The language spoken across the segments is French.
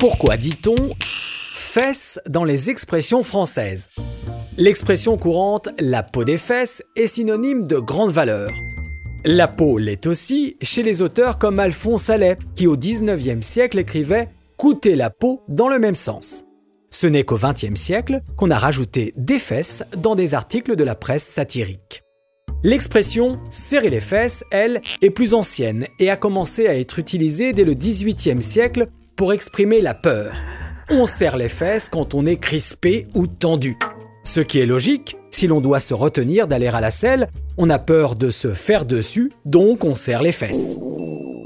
Pourquoi dit-on fesses dans les expressions françaises? L'expression courante la peau des fesses est synonyme de grande valeur. La peau l'est aussi chez les auteurs comme Alphonse Allais, qui au XIXe siècle écrivait coûter la peau dans le même sens. Ce n'est qu'au XXe siècle qu'on a rajouté des fesses dans des articles de la presse satirique. L'expression serrer les fesses, elle, est plus ancienne et a commencé à être utilisée dès le XVIIIe siècle exprimer la peur. On serre les fesses quand on est crispé ou tendu. Ce qui est logique, si l'on doit se retenir d'aller à la selle, on a peur de se faire dessus, donc on serre les fesses.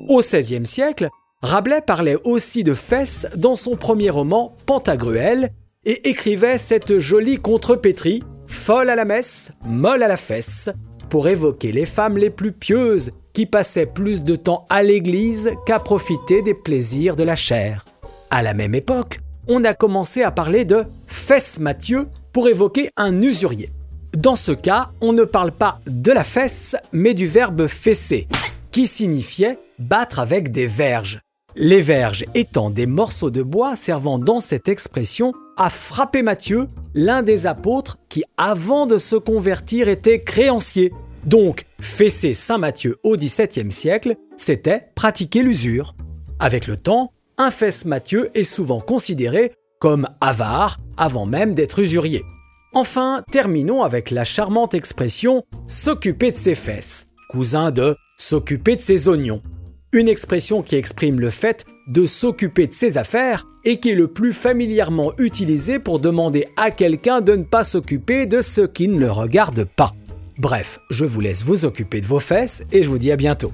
Au XVIe siècle, Rabelais parlait aussi de fesses dans son premier roman Pantagruel et écrivait cette jolie contrepétrie, folle à la messe, molle à la fesse, pour évoquer les femmes les plus pieuses qui passaient plus de temps à l'église qu'à profiter des plaisirs de la chair. À la même époque, on a commencé à parler de fesse Mathieu pour évoquer un usurier. Dans ce cas, on ne parle pas de la fesse, mais du verbe fesser, qui signifiait battre avec des verges. Les verges étant des morceaux de bois servant dans cette expression à frapper Matthieu, l'un des apôtres qui, avant de se convertir, était créancier. Donc, fesser Saint Matthieu au XVIIe siècle, c'était pratiquer l'usure. Avec le temps, un fesse Matthieu est souvent considéré comme avare avant même d'être usurier. Enfin, terminons avec la charmante expression s'occuper de ses fesses, cousin de s'occuper de ses oignons une expression qui exprime le fait de s'occuper de ses affaires et qui est le plus familièrement utilisée pour demander à quelqu'un de ne pas s'occuper de ce qui ne le regarde pas. Bref, je vous laisse vous occuper de vos fesses et je vous dis à bientôt.